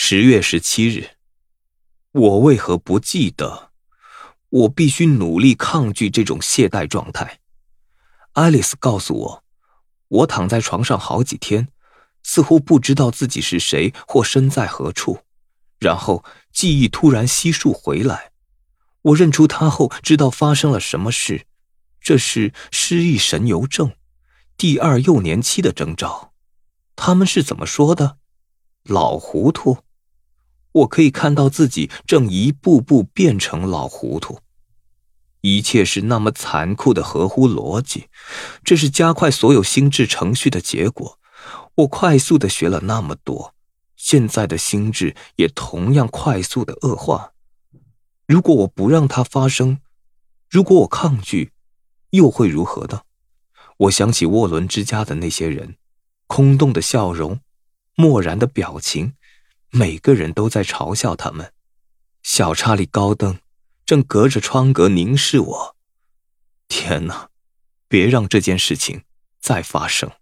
十月十七日，我为何不记得？我必须努力抗拒这种懈怠状态。爱丽丝告诉我，我躺在床上好几天，似乎不知道自己是谁或身在何处，然后记忆突然悉数回来。我认出他后，知道发生了什么事。这是失忆神游症，第二幼年期的征兆。他们是怎么说的？老糊涂。我可以看到自己正一步步变成老糊涂。一切是那么残酷的合乎逻辑，这是加快所有心智程序的结果。我快速的学了那么多，现在的心智也同样快速的恶化。如果我不让它发生，如果我抗拒，又会如何呢？我想起沃伦之家的那些人，空洞的笑容，漠然的表情，每个人都在嘲笑他们。小查理高登。正隔着窗格凝视我。天哪！别让这件事情再发生。